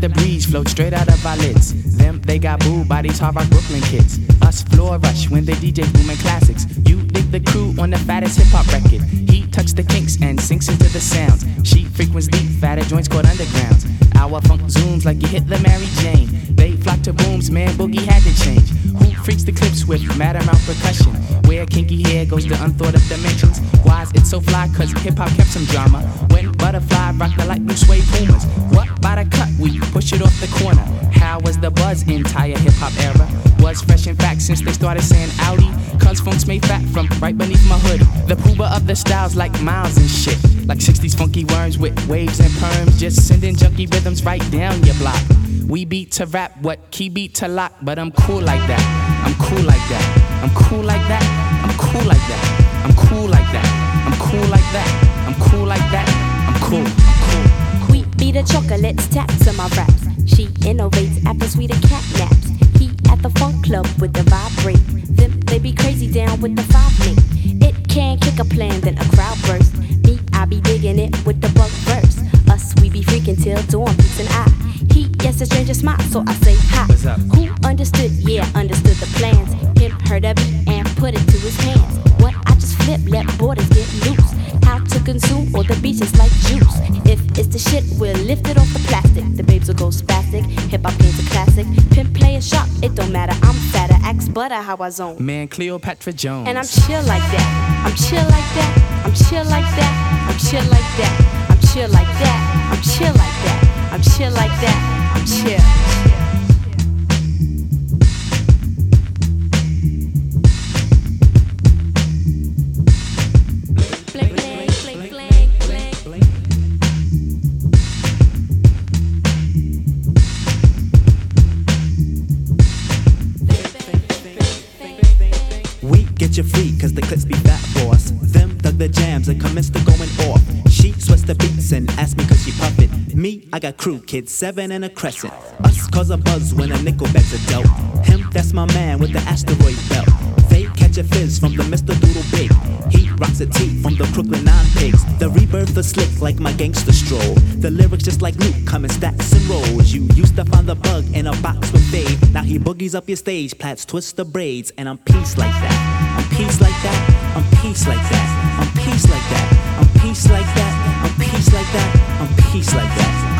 like the breeze, float straight out of our lids. Them, they got booed by these hard rock Brooklyn kids. Us floor rush when they DJ booming classics. You dig the crew on the fattest hip hop record. He tucks the kinks and sinks into the sounds. She frequents deep, fatter joints called undergrounds. Our funk zooms like you hit the Mary Jane. They flock to booms, man, boogie had to change. Who freaks the clips with mad amount percussion? Where kinky hair goes to unthought of dimensions. Why is it so fly? Cause hip hop kept some drama. When butterfly rock the light blue suede pumas. What by the cut? We push it off the corner. How was the buzz entire hip hop era? Was fresh in fact since they started saying Audi. Cause funk's made fat from right beneath my hood. The Pooh-Bah of the styles like miles and shit. Like 60s funky worms with waves and perms. Just sending junky rhythms right down your block. We beat to rap, what key beat to lock, but I'm cool like that. I'm cool like that. I'm cool like that. I'm cool like that. I'm cool like that. I'm cool like that. I'm cool like that. I'm cool. I'm cool. We beat the chocolates, taps on my raps. She innovates after sweeter cat naps. He at the funk club with the vibrate. Them they be crazy down with the five link. It can kick a plan, then a crowd burst. Me, I be digging it with the bug verse. We be freaking till dawn, peace and I. He gets a stranger smile, so I say hi. What's up? Who understood? Yeah, understood the plans. Him heard of it and put it to his hands. What I just flip, let borders get loose. How to consume all the beaches like juice. If it's the shit, we'll lift it off the plastic. The babes will go spastic. Hip hop game's a classic. Pimp play a shot, it don't matter. I'm fatter, axe butter, how I zone. Man, Cleopatra Jones. And I'm chill like that. I'm chill like that. I'm chill like that. I'm chill like that. I'm chill like that. I'm chill like that. I'm chill like that. I'm chill. I got crew kids, seven and a crescent. Us cause a buzz when a nickel bags a dope. Him, that's my man with the asteroid belt. They catch a fizz from the Mr. Doodle Big. He rocks a tee from the Crooklyn Nine Pigs. The rebirth is slick like my gangster stroll. The lyrics just like Luke come in stacks and rolls. You used to find the bug in a box with Dave. Now he boogies up your stage, plats twist the braids, and I'm peace like that. I'm peace like that. I'm peace like that. I'm peace like that. I'm peace like that. I'm peace like that. I'm peace like that.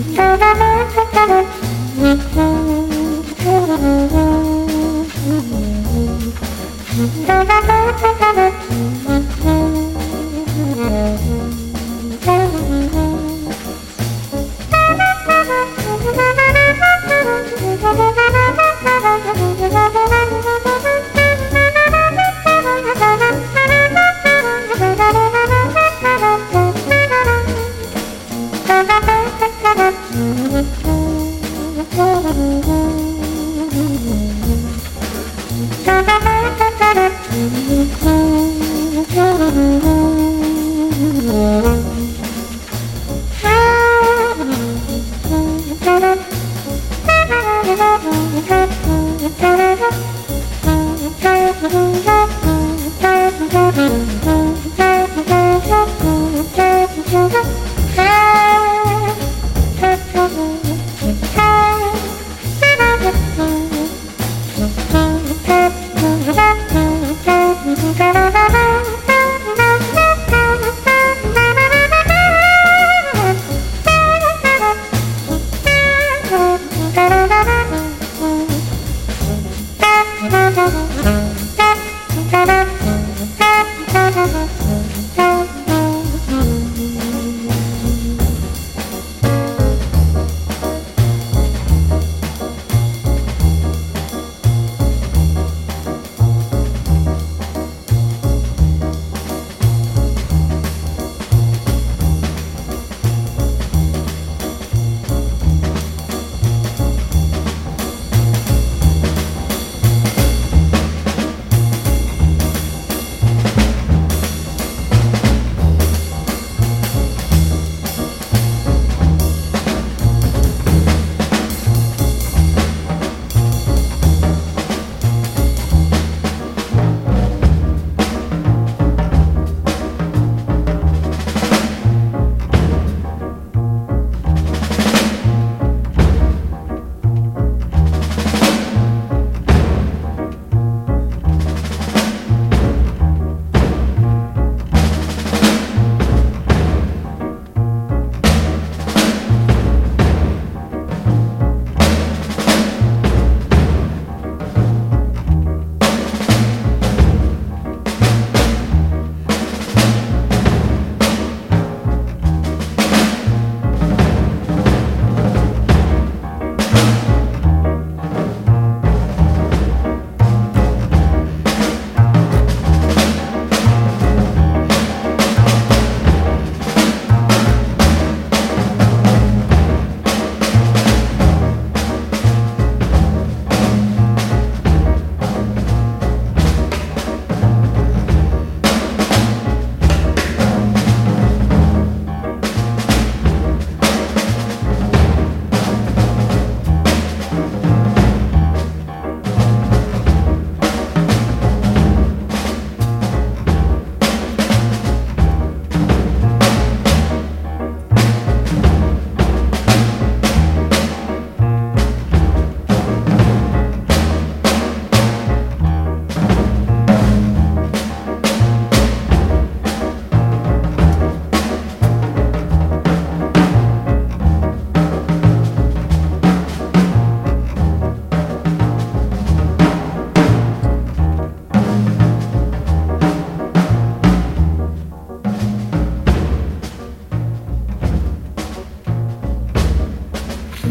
Thank you.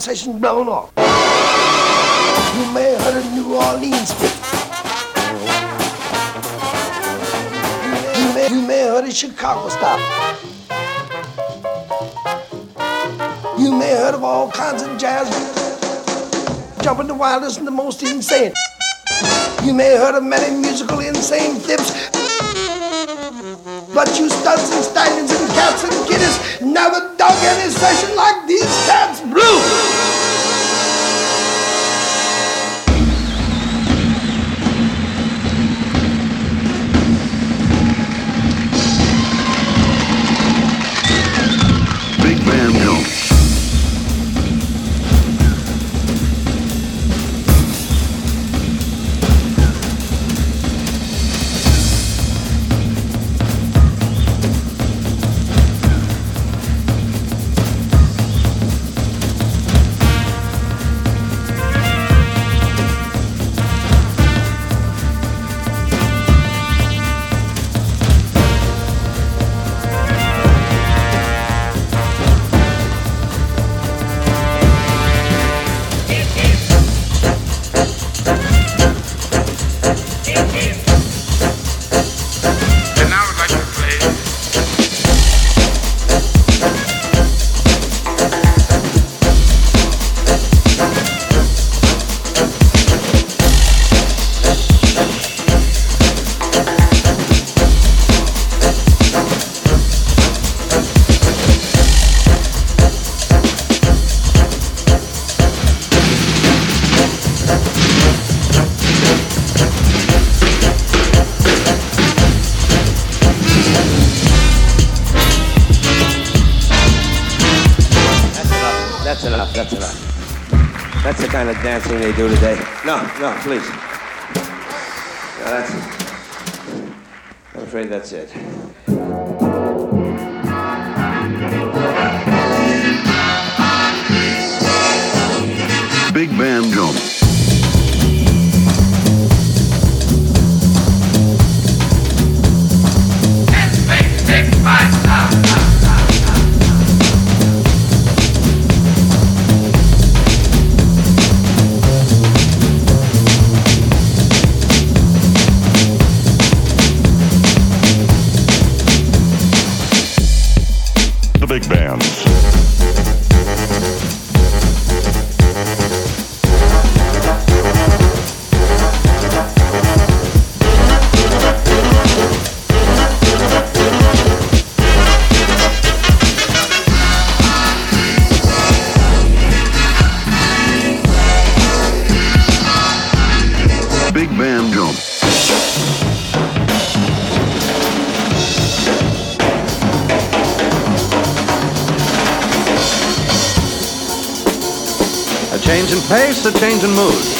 blown off. You may have heard of New Orleans. You may, you may have heard of Chicago style. You may have heard of all kinds of jazz. Jumping the wildest and the most insane. You may have heard of many musical insane flips. But you studs and stallions and cats and kiddies never dug any session like these cats blue. Please. Big bands. Pace, a change in mood.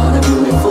on a beautiful